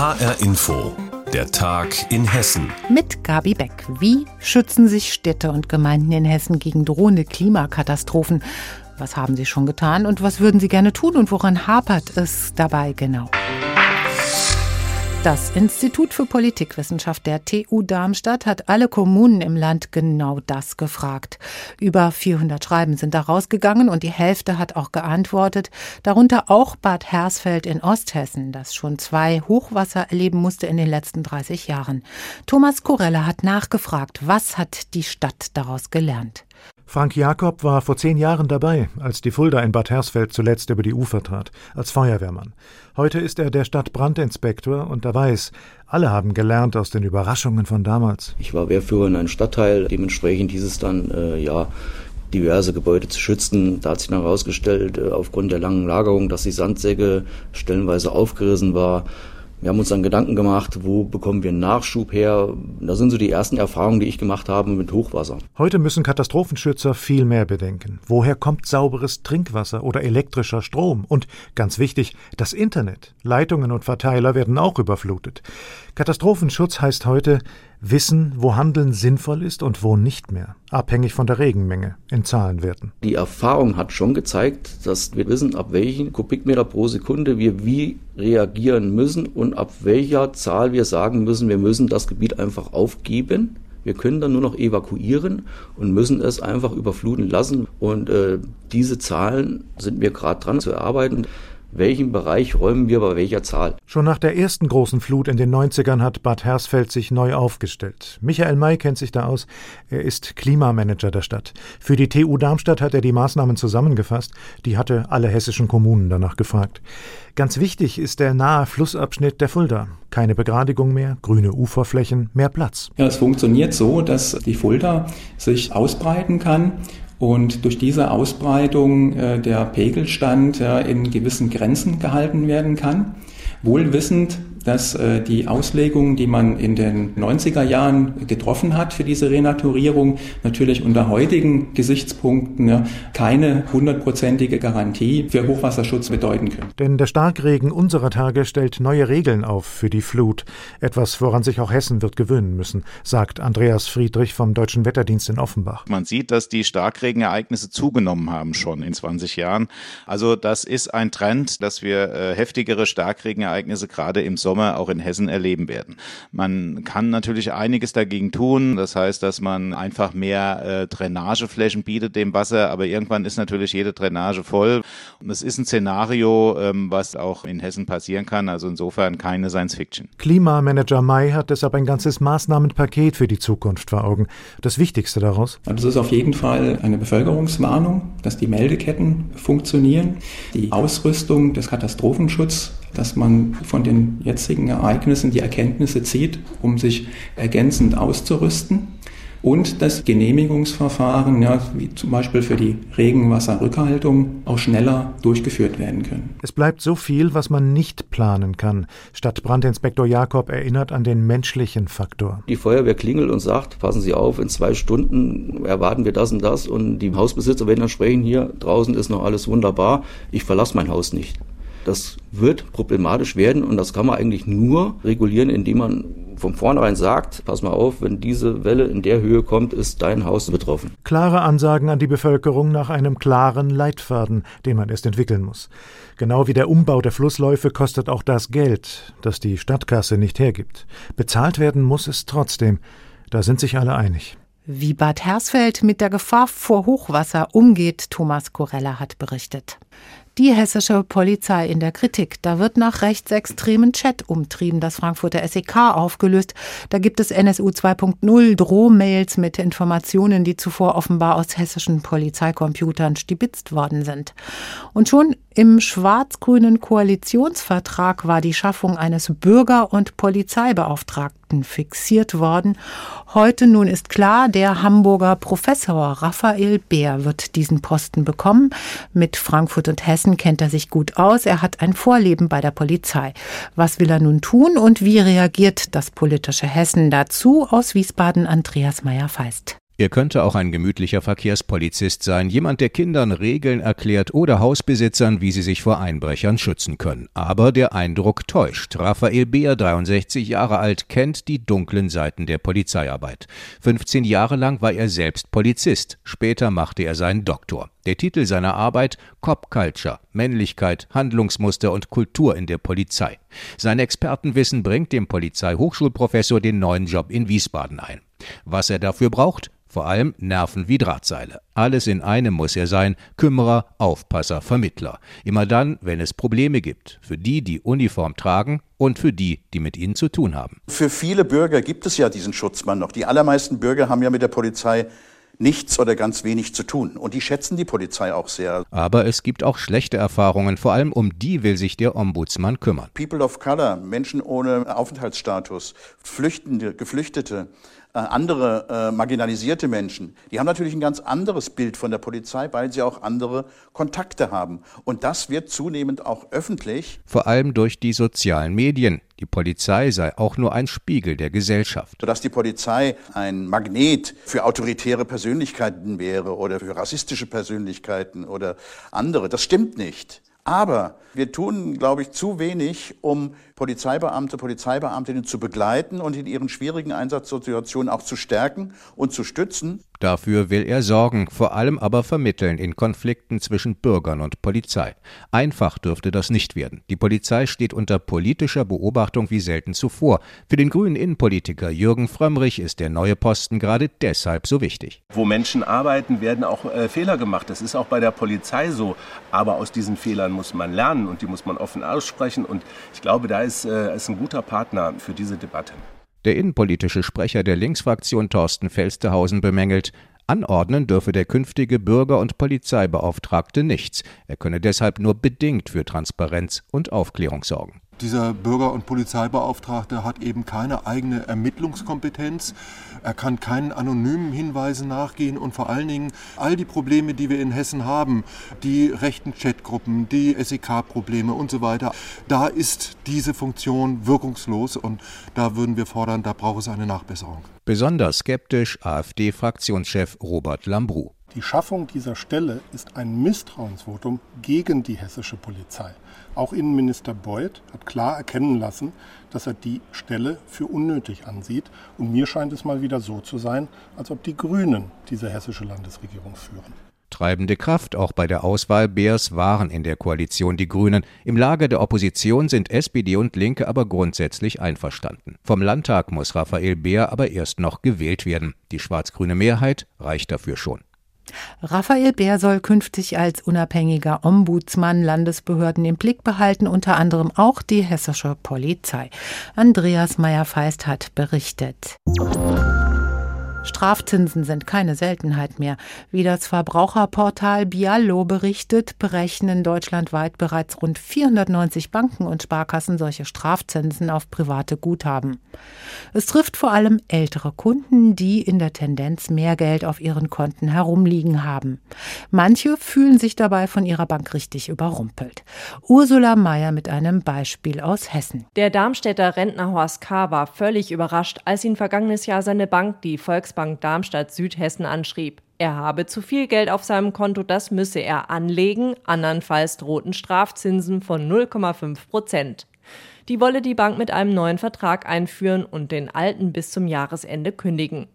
HR Info, der Tag in Hessen. Mit Gabi Beck. Wie schützen sich Städte und Gemeinden in Hessen gegen drohende Klimakatastrophen? Was haben sie schon getan und was würden sie gerne tun und woran hapert es dabei genau? Das Institut für Politikwissenschaft der TU Darmstadt hat alle Kommunen im Land genau das gefragt. Über 400 Schreiben sind da rausgegangen und die Hälfte hat auch geantwortet, darunter auch Bad Hersfeld in Osthessen, das schon zwei Hochwasser erleben musste in den letzten 30 Jahren. Thomas Korella hat nachgefragt, was hat die Stadt daraus gelernt? Frank Jakob war vor zehn Jahren dabei, als die Fulda in Bad Hersfeld zuletzt über die Ufer trat, als Feuerwehrmann. Heute ist er der Stadtbrandinspektor und er weiß, alle haben gelernt aus den Überraschungen von damals. Ich war Wehrführer in einem Stadtteil, dementsprechend hieß es dann, äh, ja, diverse Gebäude zu schützen. Da hat sich dann herausgestellt, äh, aufgrund der langen Lagerung, dass die Sandsäcke stellenweise aufgerissen war. Wir haben uns dann Gedanken gemacht, wo bekommen wir Nachschub her? Das sind so die ersten Erfahrungen, die ich gemacht habe mit Hochwasser. Heute müssen Katastrophenschützer viel mehr bedenken. Woher kommt sauberes Trinkwasser oder elektrischer Strom? Und ganz wichtig, das Internet. Leitungen und Verteiler werden auch überflutet. Katastrophenschutz heißt heute wissen, wo Handeln sinnvoll ist und wo nicht mehr, abhängig von der Regenmenge in Zahlenwerten. Die Erfahrung hat schon gezeigt, dass wir wissen, ab welchen Kubikmeter pro Sekunde wir wie reagieren müssen und ab welcher Zahl wir sagen müssen, wir müssen das Gebiet einfach aufgeben. Wir können dann nur noch evakuieren und müssen es einfach überfluten lassen. Und äh, diese Zahlen sind wir gerade dran zu erarbeiten welchen Bereich räumen wir bei welcher Zahl. Schon nach der ersten großen Flut in den 90ern hat Bad Hersfeld sich neu aufgestellt. Michael May kennt sich da aus. Er ist Klimamanager der Stadt. Für die TU Darmstadt hat er die Maßnahmen zusammengefasst. Die hatte alle hessischen Kommunen danach gefragt. Ganz wichtig ist der nahe Flussabschnitt der Fulda. Keine Begradigung mehr, grüne Uferflächen, mehr Platz. Ja, es funktioniert so, dass die Fulda sich ausbreiten kann und durch diese Ausbreitung äh, der Pegelstand äh, in gewissen Grenzen gehalten werden kann. Wohl wissend, dass äh, die Auslegungen, die man in den 90er Jahren getroffen hat für diese Renaturierung, natürlich unter heutigen Gesichtspunkten ja, keine hundertprozentige Garantie für Hochwasserschutz bedeuten können. Denn der Starkregen unserer Tage stellt neue Regeln auf für die Flut. Etwas, woran sich auch Hessen wird gewöhnen müssen, sagt Andreas Friedrich vom Deutschen Wetterdienst in Offenbach. Man sieht, dass die Starkregenereignisse zugenommen haben schon in 20 Jahren. Also das ist ein Trend, dass wir äh, heftigere Starkregenereignisse gerade im Sommer Sommer auch in Hessen erleben werden. Man kann natürlich einiges dagegen tun. Das heißt, dass man einfach mehr äh, Drainageflächen bietet dem Wasser, aber irgendwann ist natürlich jede Drainage voll. Und es ist ein Szenario, ähm, was auch in Hessen passieren kann. Also insofern keine Science Fiction. Klimamanager May hat deshalb ein ganzes Maßnahmenpaket für die Zukunft vor Augen. Das Wichtigste daraus? Das ist auf jeden Fall eine Bevölkerungswarnung, dass die Meldeketten funktionieren, die Ausrüstung des Katastrophenschutzes dass man von den jetzigen Ereignissen die Erkenntnisse zieht, um sich ergänzend auszurüsten und das Genehmigungsverfahren, ja, wie zum Beispiel für die Regenwasserrückhaltung, auch schneller durchgeführt werden können. Es bleibt so viel, was man nicht planen kann. Stadtbrandinspektor Jakob erinnert an den menschlichen Faktor. Die Feuerwehr klingelt und sagt, passen Sie auf, in zwei Stunden erwarten wir das und das und die Hausbesitzer werden dann sprechen, hier draußen ist noch alles wunderbar, ich verlasse mein Haus nicht. Das wird problematisch werden und das kann man eigentlich nur regulieren, indem man von vornherein sagt, pass mal auf, wenn diese Welle in der Höhe kommt, ist dein Haus betroffen. Klare Ansagen an die Bevölkerung nach einem klaren Leitfaden, den man erst entwickeln muss. Genau wie der Umbau der Flussläufe kostet auch das Geld, das die Stadtkasse nicht hergibt. Bezahlt werden muss es trotzdem. Da sind sich alle einig. Wie Bad Hersfeld mit der Gefahr vor Hochwasser umgeht, Thomas Corella hat berichtet. Die hessische Polizei in der Kritik. Da wird nach rechtsextremen Chat umtrieben das Frankfurter SEK aufgelöst. Da gibt es NSU 2.0 Drohmails mit Informationen, die zuvor offenbar aus hessischen Polizeicomputern stibitzt worden sind. Und schon im schwarz-grünen Koalitionsvertrag war die Schaffung eines Bürger- und Polizeibeauftragten fixiert worden. Heute nun ist klar, der Hamburger Professor Raphael Beer wird diesen Posten bekommen. Mit Frankfurt und Hessen kennt er sich gut aus. Er hat ein Vorleben bei der Polizei. Was will er nun tun und wie reagiert das politische Hessen dazu? Aus Wiesbaden Andreas Meyer-Feist. Er könnte auch ein gemütlicher Verkehrspolizist sein, jemand, der Kindern Regeln erklärt oder Hausbesitzern, wie sie sich vor Einbrechern schützen können. Aber der Eindruck täuscht. Raphael Beer, 63 Jahre alt, kennt die dunklen Seiten der Polizeiarbeit. 15 Jahre lang war er selbst Polizist. Später machte er seinen Doktor. Der Titel seiner Arbeit Cop Culture, Männlichkeit, Handlungsmuster und Kultur in der Polizei. Sein Expertenwissen bringt dem Polizeihochschulprofessor den neuen Job in Wiesbaden ein. Was er dafür braucht? Vor allem Nerven wie Drahtseile. Alles in einem muss er sein, Kümmerer, Aufpasser, Vermittler. Immer dann, wenn es Probleme gibt, für die, die Uniform tragen und für die, die mit ihnen zu tun haben. Für viele Bürger gibt es ja diesen Schutzmann noch. Die allermeisten Bürger haben ja mit der Polizei nichts oder ganz wenig zu tun. Und die schätzen die Polizei auch sehr. Aber es gibt auch schlechte Erfahrungen, vor allem um die will sich der Ombudsmann kümmern. People of Color, Menschen ohne Aufenthaltsstatus, Flüchtende, Geflüchtete, andere äh, marginalisierte Menschen, die haben natürlich ein ganz anderes Bild von der Polizei, weil sie auch andere Kontakte haben. Und das wird zunehmend auch öffentlich. Vor allem durch die sozialen Medien. Die Polizei sei auch nur ein Spiegel der Gesellschaft. Sodass die Polizei ein Magnet für autoritäre Persönlichkeiten wäre oder für rassistische Persönlichkeiten oder andere. Das stimmt nicht. Aber wir tun, glaube ich, zu wenig, um Polizeibeamte, Polizeibeamtinnen zu begleiten und in ihren schwierigen Einsatzsituationen auch zu stärken und zu stützen. Dafür will er sorgen, vor allem aber vermitteln in Konflikten zwischen Bürgern und Polizei. Einfach dürfte das nicht werden. Die Polizei steht unter politischer Beobachtung wie selten zuvor. Für den grünen Innenpolitiker Jürgen Frömmrich ist der neue Posten gerade deshalb so wichtig. Wo Menschen arbeiten, werden auch äh, Fehler gemacht. Das ist auch bei der Polizei so. Aber aus diesen Fehlern muss man lernen und die muss man offen aussprechen. Und ich glaube, da ist, äh, ist ein guter Partner für diese Debatte. Der innenpolitische Sprecher der Linksfraktion Thorsten Felstehausen bemängelt, anordnen dürfe der künftige Bürger- und Polizeibeauftragte nichts. Er könne deshalb nur bedingt für Transparenz und Aufklärung sorgen. Dieser Bürger- und Polizeibeauftragte hat eben keine eigene Ermittlungskompetenz. Er kann keinen anonymen Hinweisen nachgehen und vor allen Dingen all die Probleme, die wir in Hessen haben, die rechten Chatgruppen, die SEK-Probleme und so weiter, da ist diese Funktion wirkungslos und da würden wir fordern, da braucht es eine Nachbesserung. Besonders skeptisch AfD-Fraktionschef Robert Lambrou. Die Schaffung dieser Stelle ist ein Misstrauensvotum gegen die hessische Polizei. Auch Innenminister Beuth hat klar erkennen lassen, dass er die Stelle für unnötig ansieht. Und mir scheint es mal wieder so zu sein, als ob die Grünen diese hessische Landesregierung führen. Treibende Kraft auch bei der Auswahl Beers waren in der Koalition die Grünen. Im Lager der Opposition sind SPD und Linke aber grundsätzlich einverstanden. Vom Landtag muss Raphael Beer aber erst noch gewählt werden. Die schwarz-grüne Mehrheit reicht dafür schon. Raphael Bär soll künftig als unabhängiger Ombudsmann Landesbehörden im Blick behalten, unter anderem auch die hessische Polizei. Andreas Meyer-Feist hat berichtet. Strafzinsen sind keine Seltenheit mehr. Wie das Verbraucherportal Biallo berichtet, berechnen deutschlandweit bereits rund 490 Banken und Sparkassen solche Strafzinsen auf private Guthaben. Es trifft vor allem ältere Kunden, die in der Tendenz mehr Geld auf ihren Konten herumliegen haben. Manche fühlen sich dabei von ihrer Bank richtig überrumpelt. Ursula Mayer mit einem Beispiel aus Hessen. Der Darmstädter Rentner Horst K. war völlig überrascht, als ihn vergangenes Jahr seine Bank, die Volks Volksbank Darmstadt Südhessen anschrieb. Er habe zu viel Geld auf seinem Konto, das müsse er anlegen, andernfalls drohten Strafzinsen von 0,5 Prozent. Die wolle die Bank mit einem neuen Vertrag einführen und den alten bis zum Jahresende kündigen.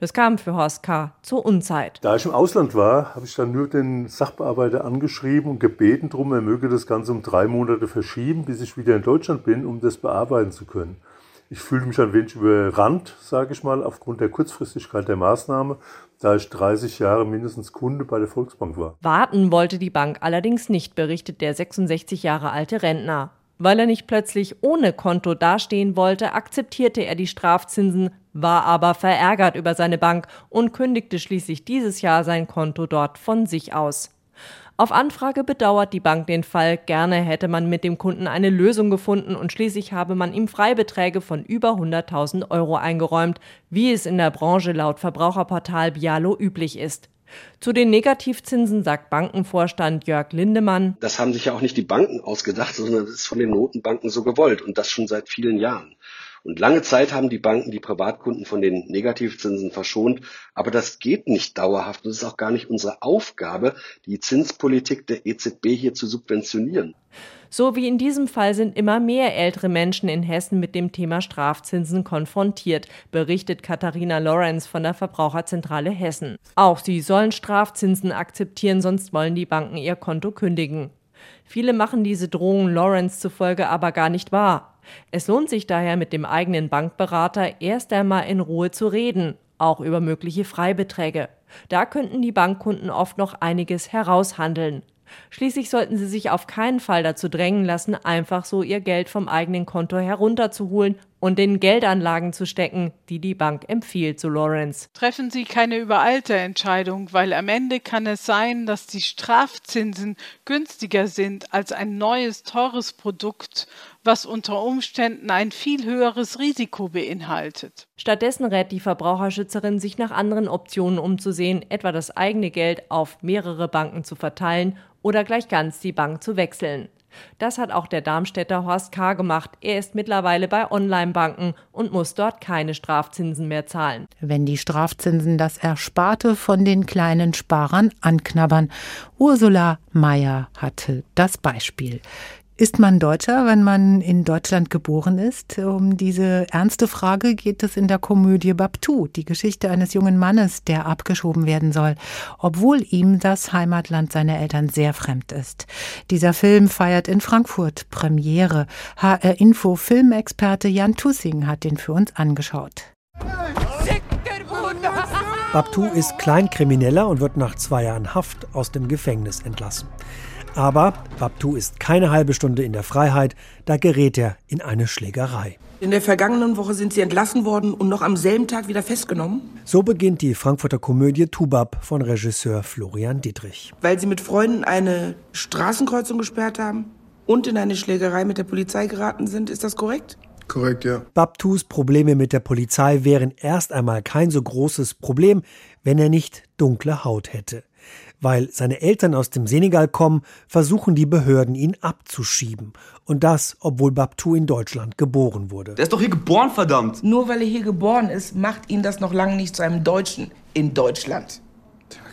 Das kam für Horst K. zur Unzeit. Da ich im Ausland war, habe ich dann nur den Sachbearbeiter angeschrieben und gebeten darum, er möge das Ganze um drei Monate verschieben, bis ich wieder in Deutschland bin, um das bearbeiten zu können. Ich fühle mich ein wenig überrannt, sage ich mal, aufgrund der Kurzfristigkeit der Maßnahme, da ich 30 Jahre mindestens Kunde bei der Volksbank war. Warten wollte die Bank allerdings nicht, berichtet der 66 Jahre alte Rentner. Weil er nicht plötzlich ohne Konto dastehen wollte, akzeptierte er die Strafzinsen, war aber verärgert über seine Bank und kündigte schließlich dieses Jahr sein Konto dort von sich aus. Auf Anfrage bedauert die Bank den Fall. Gerne hätte man mit dem Kunden eine Lösung gefunden und schließlich habe man ihm Freibeträge von über 100.000 Euro eingeräumt, wie es in der Branche laut Verbraucherportal Bialo üblich ist. Zu den Negativzinsen sagt Bankenvorstand Jörg Lindemann. Das haben sich ja auch nicht die Banken ausgedacht, sondern das ist von den Notenbanken so gewollt und das schon seit vielen Jahren. Und lange Zeit haben die Banken die Privatkunden von den Negativzinsen verschont. Aber das geht nicht dauerhaft. Und es ist auch gar nicht unsere Aufgabe, die Zinspolitik der EZB hier zu subventionieren. So wie in diesem Fall sind immer mehr ältere Menschen in Hessen mit dem Thema Strafzinsen konfrontiert, berichtet Katharina Lorenz von der Verbraucherzentrale Hessen. Auch sie sollen Strafzinsen akzeptieren, sonst wollen die Banken ihr Konto kündigen. Viele machen diese Drohungen Lorenz zufolge aber gar nicht wahr. Es lohnt sich daher mit dem eigenen Bankberater erst einmal in Ruhe zu reden, auch über mögliche Freibeträge. Da könnten die Bankkunden oft noch einiges heraushandeln. Schließlich sollten sie sich auf keinen Fall dazu drängen lassen, einfach so ihr Geld vom eigenen Konto herunterzuholen und in Geldanlagen zu stecken, die die Bank empfiehlt, so Lawrence. Treffen Sie keine übereilte Entscheidung, weil am Ende kann es sein, dass die Strafzinsen günstiger sind als ein neues, teures Produkt, was unter Umständen ein viel höheres Risiko beinhaltet. Stattdessen rät die Verbraucherschützerin, sich nach anderen Optionen umzusehen, etwa das eigene Geld auf mehrere Banken zu verteilen oder gleich ganz die Bank zu wechseln. Das hat auch der Darmstädter Horst K. gemacht. Er ist mittlerweile bei Online-Banken und muss dort keine Strafzinsen mehr zahlen. Wenn die Strafzinsen das Ersparte von den kleinen Sparern anknabbern. Ursula Meyer hatte das Beispiel. Ist man Deutscher, wenn man in Deutschland geboren ist? Um diese ernste Frage geht es in der Komödie Babtu, die Geschichte eines jungen Mannes, der abgeschoben werden soll, obwohl ihm das Heimatland seiner Eltern sehr fremd ist. Dieser Film feiert in Frankfurt Premiere. HR Info Filmexperte Jan Tussing hat den für uns angeschaut. Babtu ist Kleinkrimineller und wird nach zwei Jahren Haft aus dem Gefängnis entlassen. Aber Babtu ist keine halbe Stunde in der Freiheit, da gerät er in eine Schlägerei. In der vergangenen Woche sind sie entlassen worden und noch am selben Tag wieder festgenommen. So beginnt die Frankfurter Komödie Tubab von Regisseur Florian Dietrich. Weil sie mit Freunden eine Straßenkreuzung gesperrt haben und in eine Schlägerei mit der Polizei geraten sind, ist das korrekt? Korrekt, ja. Babtus Probleme mit der Polizei wären erst einmal kein so großes Problem, wenn er nicht dunkle Haut hätte. Weil seine Eltern aus dem Senegal kommen, versuchen die Behörden ihn abzuschieben. Und das, obwohl Babtu in Deutschland geboren wurde. Der ist doch hier geboren, verdammt! Nur weil er hier geboren ist, macht ihn das noch lange nicht zu einem Deutschen in Deutschland.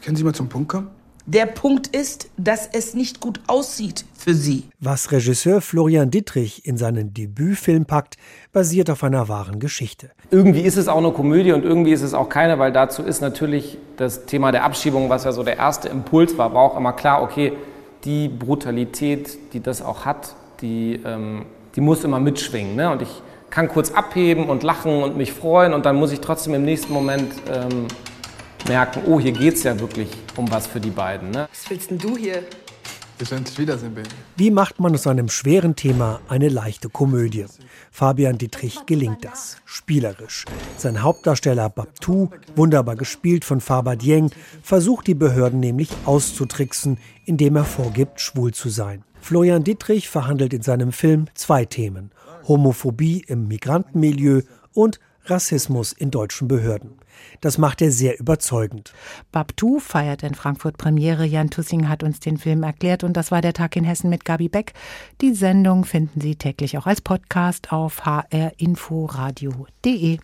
Können Sie mal zum Punkt kommen? Der Punkt ist, dass es nicht gut aussieht für sie. Was Regisseur Florian Dittrich in seinen Debütfilm packt, basiert auf einer wahren Geschichte. Irgendwie ist es auch eine Komödie und irgendwie ist es auch keine, weil dazu ist natürlich das Thema der Abschiebung, was ja so der erste Impuls war, war auch immer klar, okay, die Brutalität, die das auch hat, die, ähm, die muss immer mitschwingen. Ne? Und ich kann kurz abheben und lachen und mich freuen und dann muss ich trotzdem im nächsten Moment ähm, merken, oh, hier geht es ja wirklich um was für die beiden. Ne? Was willst denn du hier? Bis endlich Wiedersehen, Baby. Wie macht man aus einem schweren Thema eine leichte Komödie? Fabian Dietrich gelingt das. Spielerisch. Sein Hauptdarsteller Babtu, wunderbar gespielt von Faber Dieng, versucht die Behörden nämlich auszutricksen, indem er vorgibt, schwul zu sein. Florian Dietrich verhandelt in seinem Film zwei Themen. Homophobie im Migrantenmilieu und Rassismus in deutschen Behörden. Das macht er sehr überzeugend. Babtu feiert in Frankfurt Premiere. Jan Tussing hat uns den Film erklärt und das war der Tag in Hessen mit Gabi Beck. Die Sendung finden Sie täglich auch als Podcast auf hrinforadio.de.